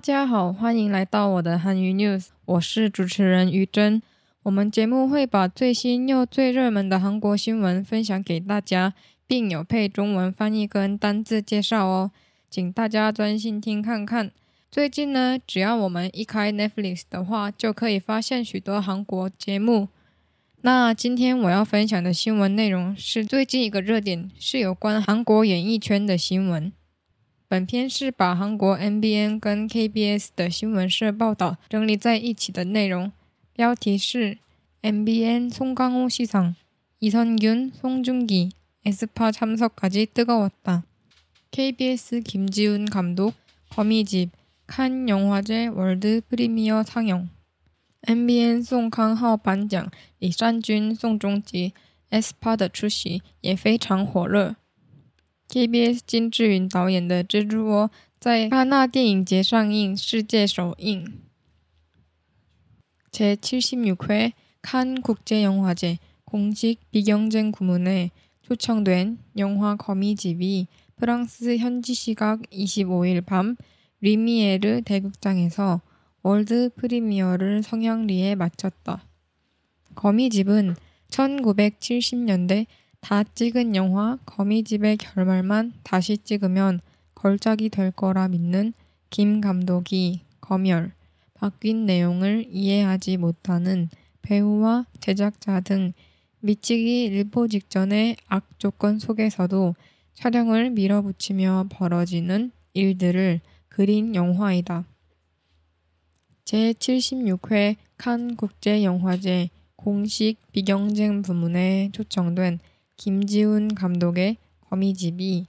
大家好，欢迎来到我的韩语 news，我是主持人于真。我们节目会把最新又最热门的韩国新闻分享给大家，并有配中文翻译跟单字介绍哦，请大家专心听看看。最近呢，只要我们一开 Netflix 的话，就可以发现许多韩国节目。那今天我要分享的新闻内容是最近一个热点，是有关韩国演艺圈的新闻。本篇是把韩国 NBN 跟 KBS 的新闻社报道整理在一起的内容。标题是 NBN 송강호 시상, 이선균, 송중기, 에스파 참석까지 뜨거웠다. KBS 김지훈 감독 거미집 칸 영화제 월드 프리미어 상영 NBN 宋康昊颁奖，李善均、宋仲基、에스파的出席也非常火热。 KBS 金智云导演的《蜘蛛窝》在戛纳电影节上映，世界首映。제76회 칸 국제영화제 공식 비경쟁 구문에 초청된 영화 거미집이 프랑스 현지 시각 25일 밤 리미에르 대극장에서 월드 프리미어를 성형리에 마쳤다. 거미집은 1970년대 다 찍은 영화 거미집의 결말만 다시 찍으면 걸작이 될 거라 믿는 김 감독이 검열, 바뀐 내용을 이해하지 못하는 배우와 제작자 등 미치기 일보 직전의 악조건 속에서도 촬영을 밀어붙이며 벌어지는 일들을 그린 영화이다. 제76회 칸 국제영화제 공식 비경쟁 부문에 초청된 김지훈 감독의 거미집이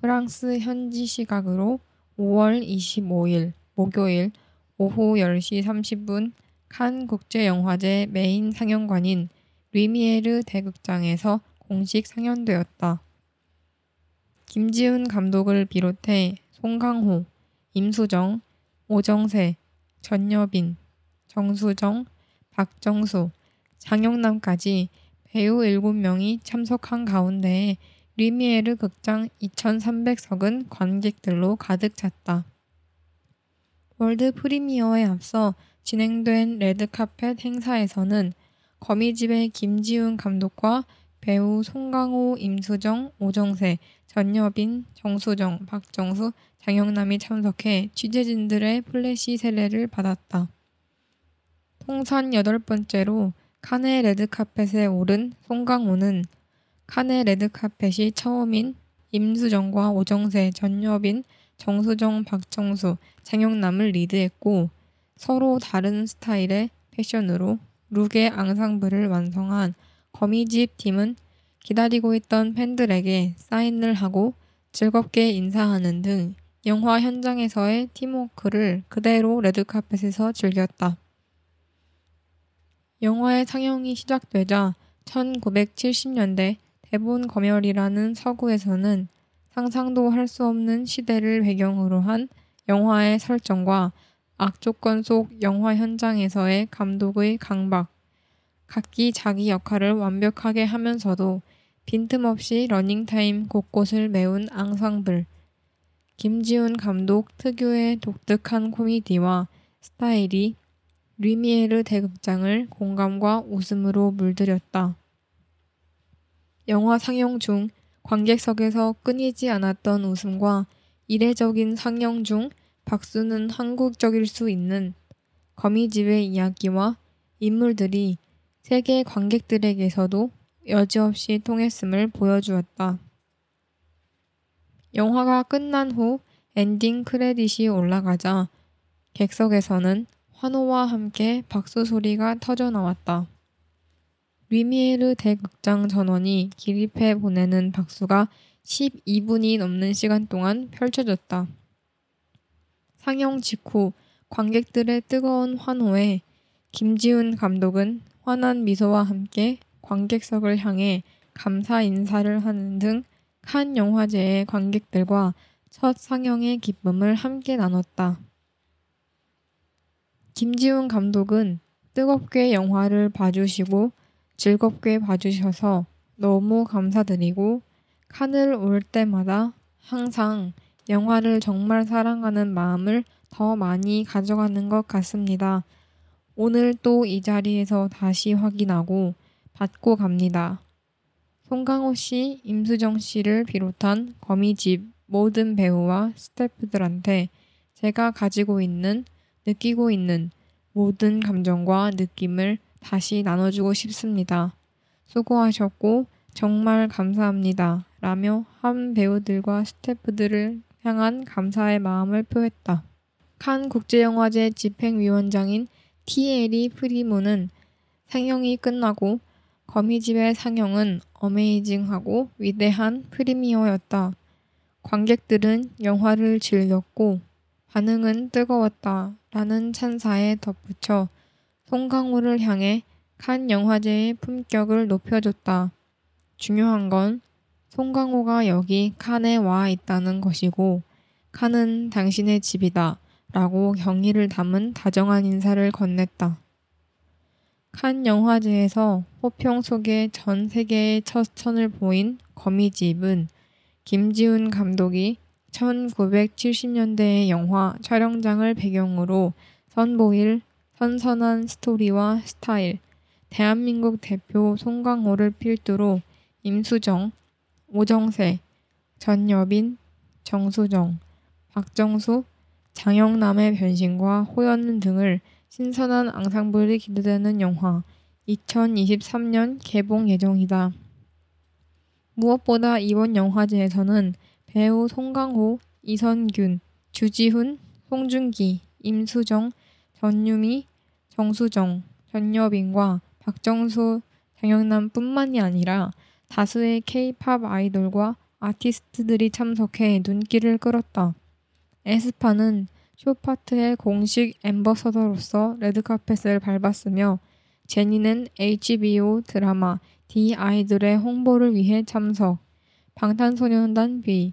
프랑스 현지 시각으로 5월 25일 목요일 오후 10시 30분 칸 국제영화제 메인 상영관인 리미에르 대극장에서 공식 상연되었다. 김지훈 감독을 비롯해 송강호, 임수정, 오정세, 전여빈, 정수정, 박정수, 장영남까지 배우 7명이 참석한 가운데 리미에르 극장 2,300석은 관객들로 가득 찼다. 월드 프리미어에 앞서 진행된 레드카펫 행사에서는 거미집의 김지훈 감독과 배우 송강호, 임수정, 오정세, 전여빈, 정수정, 박정수, 장영남이 참석해 취재진들의 플래시 세례를 받았다. 통산 여덟 번째로 칸의 레드카펫에 오른 송강호는 칸의 레드카펫이 처음인 임수정과 오정세, 전여빈, 정수정, 박정수, 장영남을 리드했고 서로 다른 스타일의 패션으로 룩의 앙상블을 완성한 거미집 팀은 기다리고 있던 팬들에게 사인을 하고 즐겁게 인사하는 등 영화 현장에서의 팀워크를 그대로 레드카펫에서 즐겼다. 영화의 상영이 시작되자 1970년대 대본 검열이라는 서구에서는 상상도 할 수 없는 시대를 배경으로 한 영화의 설정과 악조건 속 영화 현장에서의 감독의 강박, 각기 자기 역할을 완벽하게 하면서도 빈틈없이 러닝타임 곳곳을 메운 앙상블, 김지훈 감독 특유의 독특한 코미디와 스타일이 리미에르 대극장을 공감과 웃음으로 물들였다. 영화 상영 중 관객석에서 끊이지 않았던 웃음과 이례적인 상영 중 박수는 한국적일 수 있는 거미집의 이야기와 인물들이 세계 관객들에게서도 여지없이 통했음을 보여주었다. 영화가 끝난 후 엔딩 크레딧이 올라가자 객석에서는 환호와 함께 박수 소리가 터져 나왔다. 리미에르 대극장 전원이 기립해 보내는 박수가 12분이 넘는 시간 동안 펼쳐졌다. 상영 직후 관객들의 뜨거운 환호에 김지훈 감독은 환한 미소와 함께 관객석을 향해 감사 인사를 하는 등 칸 영화제의 관객들과 첫 상영의 기쁨을 함께 나눴다. 김지훈 감독은 뜨겁게 영화를 봐주시고 즐겁게 봐주셔서 너무 감사드리고 칸을 올 때마다 항상 영화를 정말 사랑하는 마음을 더 많이 가져가는 것 같습니다. 오늘 또 이 자리에서 다시 확인하고 받고 갑니다. 송강호 씨, 임수정 씨를 비롯한 거미집 모든 배우와 스태프들한테 제가 가지고 있는, 느끼고 있는 모든 감정과 느낌을 다시 나눠주고 싶습니다. 수고하셨고 정말 감사합니다. 라며 한 배우들과 스태프들을 향한 감사의 마음을 표했다. 칸 국제영화제 집행위원장인 티에리 프리문은 상영이 끝나고 거미집의 상영은 어메이징하고 위대한 프리미어였다. 관객들은 영화를 즐겼고 반응은 뜨거웠다. 라는 찬사에 덧붙여 송강호를 향해 칸 영화제의 품격을 높여줬다. 중요한 건 송강호가 여기 칸에 와 있다는 것이고 칸은 당신의 집이다. 라고 경의를 담은 다정한 인사를 건넸다. 칸 영화제에서 호평 속에 전 세계의 첫 선을 보인 거미집은 김지훈 감독이 1970년대의 영화 촬영장을 배경으로 선보일 선선한 스토리와 스타일, 대한민국 대표 송강호를 필두로 임수정, 오정세, 전여빈, 정수정, 박정수, 장영남의 변신과 호연 등을 신선한 앙상블이 기대되는 영화 2023년 개봉 예정이다. 무엇보다 이번 영화제에서는 배우 송강호, 이선균, 주지훈, 송중기, 임수정, 전유미, 정수정, 전여빈과 박정수, 장영남뿐만이 아니라 다수의 K-팝 아이돌과 아티스트들이 참석해 눈길을 끌었다. 에스파는 쇼파트의 공식 엠버서더로서 레드카펫을 밟았으며 제니는 HBO 드라마 디 아이돌의 홍보를 위해 참석, 방탄소년단 B,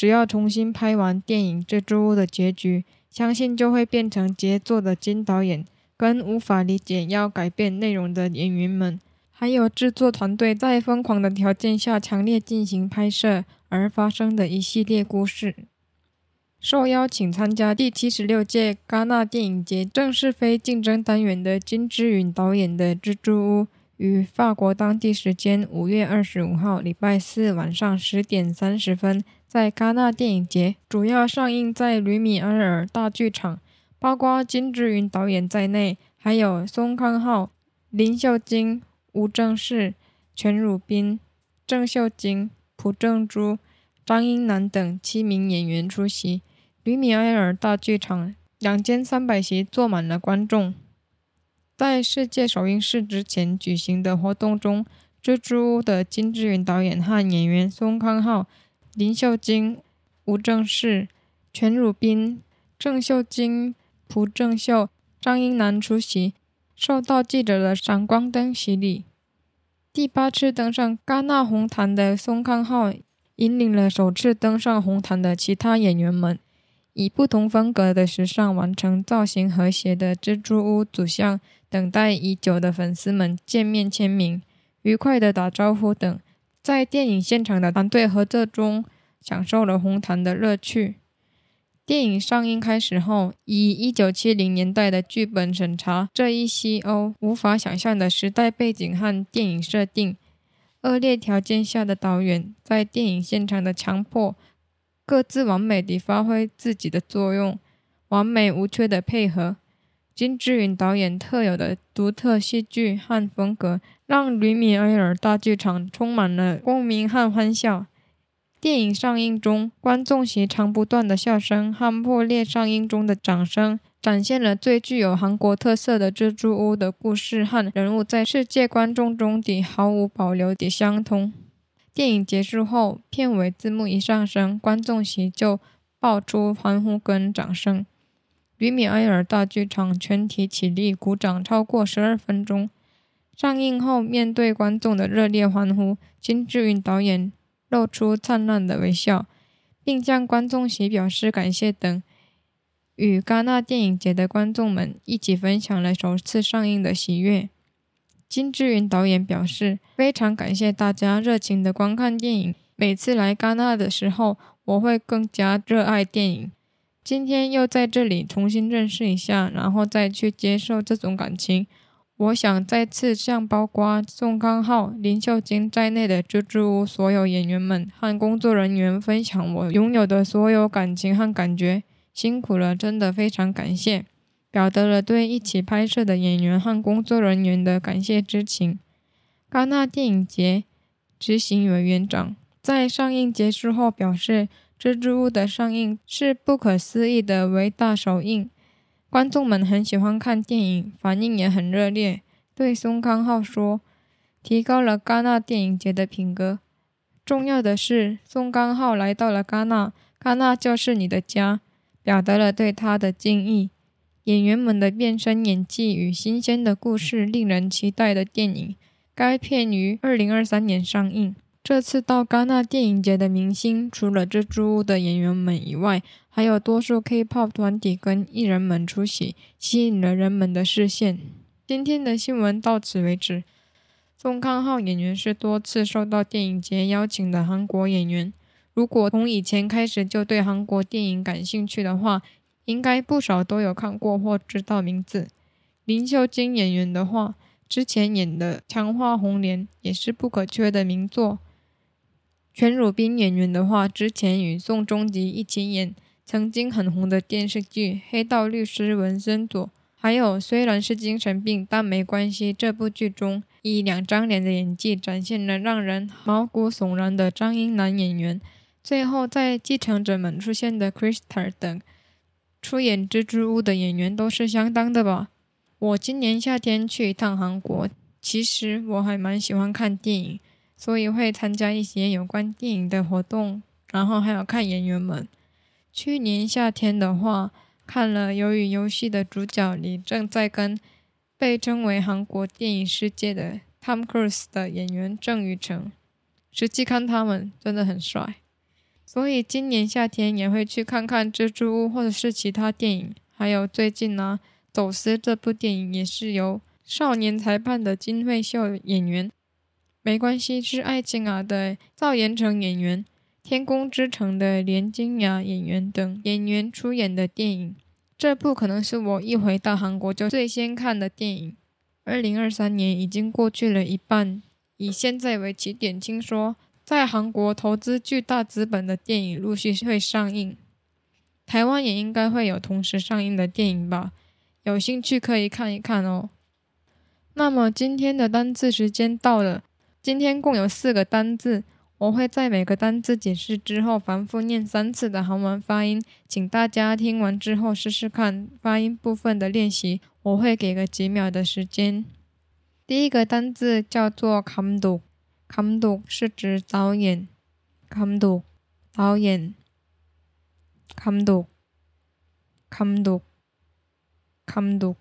只要重新拍完电影《蜘蛛》的结局，相信就会变成杰作的金导演跟无法理解要改变内容的演员们，还有制作团队在疯狂的条件下强烈进行拍摄而发生的一系列故事。受邀请参加第七十六届戛纳电影节正式非竞争单元的金智允导演的《蜘蛛屋》，于法国当地时间五月二十五号礼拜四晚上十点三十分在戛纳电影节主要上映在吕米埃尔大剧场。包括金智云导演在内，还有宋康昊、林秀晶、吴正式、全汝彬、郑秀晶、朴正珠、张英男等七名演员出席。吕米埃尔大剧场两间三百席坐满了观众。在世界首映式之前举行的活动中，蜘蛛的金智云导演和演员宋康昊、林秀晶、吴正式、全汝彬、郑秀晶、朴正秀、张英男出席，受到记者的闪光灯洗礼。第八次登上戛纳红毯的宋康昊，引领了首次登上红毯的其他演员们。以不同风格的时尚完成造型和谐的蜘蛛屋组像，等待已久的粉丝们见面签名、愉快的打招呼等，在电影现场的团队合作中，享受了红毯的乐趣。电影上映开始后，以一九七零年代的剧本审查这一西欧无法想象的时代背景和电影设定，恶劣条件下的导演在电影现场的强迫。各自完美地发挥自己的作用，完美无缺的配合。金智云导演特有的独特戏剧和风格，让吕米埃尔大剧场充满了共鸣和欢笑。电影上映中，观众席长不断的笑声和破裂上映中的掌声，展现了最具有韩国特色的蜘蛛屋的故事和人物在世界观众中的毫无保留的相通。电影结束后，片尾字幕一上升，观众席就爆出欢呼跟掌声。吕米埃尔大剧场全体起立鼓掌超过十二分钟。上映后，面对观众的热烈欢呼，金志云导演露出灿烂的微笑，并向观众席表示感谢等，与戛纳电影节的观众们一起分享了首次上映的喜悦。金志云导演表示，非常感谢大家热情的观看电影。每次来戛纳的时候，我会更加热爱电影。今天又在这里重新认识一下，然后再去接受这种感情。我想再次向包括宋康昊、林秀晶在内的蜘蛛屋所有演员们和工作人员分享我拥有的所有感情和感觉，辛苦了，真的非常感谢，表达了对一起拍摄的演员和工作人员的感谢之情。戛纳电影节执行委员长在上映结束后表示，蜘蛛屋的上映是不可思议的伟大首映。观众们很喜欢看电影，反应也很热烈。对宋康昊说：“提高了戛纳电影节的品格。重要的是，宋康昊来到了戛纳，戛纳就是你的家，表达了对他的敬意。演员们的变身演技与新鲜的故事，令人期待的电影。该片于二零二三年上映。”这次到戛纳电影节的明星，除了蜘蛛屋的演员们以外，还有多数 K-pop 团体跟艺人们出席，吸引了人们的视线。今天的新闻到此为止。宋康昊演员是多次受到电影节邀请的韩国演员。如果从以前开始就对韩国电影感兴趣的话，应该不少都有看过或知道名字。林秀晶演员的话，之前演的《强化红莲》也是不可缺的名作。全汝彬演员的话，之前与宋仲基一起演曾经很红的电视剧《黑道律师文森佐》，还有虽然是精神病但没关系这部剧中，以两张脸的演技展现了让人毛骨悚然的张英男演员。最后在继承者们出现的 Krista 等出演蜘蛛屋的演员都是相当的吧。我今年夏天去一趟韩国，其实我还蛮喜欢看电影。所以会参加一些有关电影的活动，然后还有看演员们。去年夏天的话，看了《鱿鱼游戏》的主角李正在跟被称为韩国电影世界的 Tom Cruise 的演员郑宇成，实际看他们真的很帅。所以今年夏天也会去看看《蜘蛛屋》或者是其他电影。还有最近呢，《走私》这部电影也是由《少年裁判》的金惠秀演员。没关系，是爱情啊的赵延成演员，《天空之城》的连金雅演员等演员出演的电影。这部可能是我一回到韩国就最先看的电影。二零二三年已经过去了一半，以现在为起点，听说在韩国投资巨大资本的电影陆续会上映，台湾也应该会有同时上映的电影吧？有兴趣可以看一看哦。那么今天的单字时间到了。今天共有四个单字，我会在每个单字解释之后反复念三次的韩文发音，请大家听完之后试试看发音部分的练习。我会给个几秒的时间。第一个单字叫做 “kam do”，“kam do” 是指导演，“kam do” 导演，“kam do”，“kam do”，“kam do”。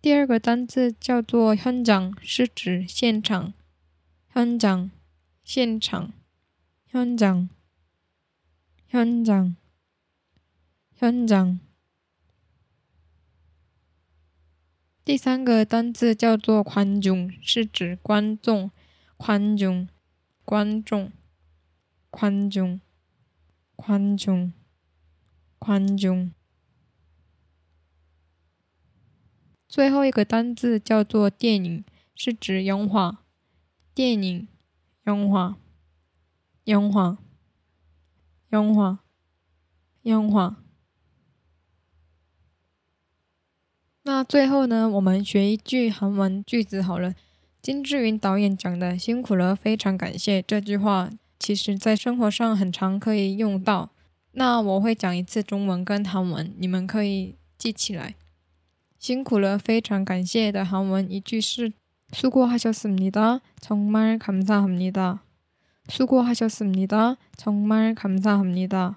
第二个单词叫做“현장”，是指现场。현장现场。현장 현장 현장第三个单词叫做“观众”，是指观众。观众观众观众观众观众 最后一个单字叫做“电影”，是指영화电影，영화 영화 영화 영화那最后呢，我们学一句韩文句子好了。金智云导演讲的“辛苦了，非常感谢”这句话，其实在生活上很常可以用到。那我会讲一次中文跟韩文，你们可以记起来。 辛苦了，非常感谢的韩文一句是수고하셨습니다 정말감사합니다수고하셨습니다정말감사합니다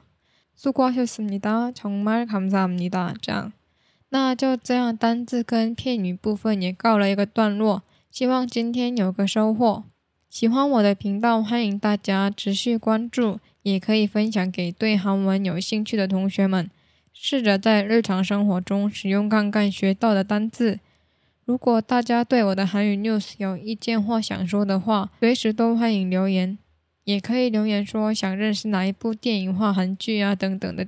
수고하셨습니다 정말감사합니다这样，那就这样，单字跟片语部分也告了一个段落。希望今天有个收获。喜欢我的频道，欢迎大家持续关注，也可以分享给对韩文有兴趣的同学们， 试着在日常生活中使用看看学到的单字。如果大家对我的韩语 news 有意见或想说的话，随时都欢迎留言，也可以留言说想认识哪一部电影或韩剧啊等等的。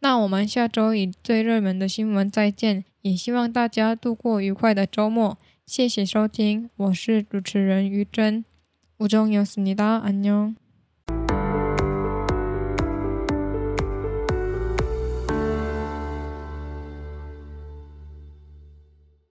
那我们下周以最热门的新闻再见，也希望大家度过愉快的周末。谢谢收听，我是主持人于真。 우정이었습니다. 안녕.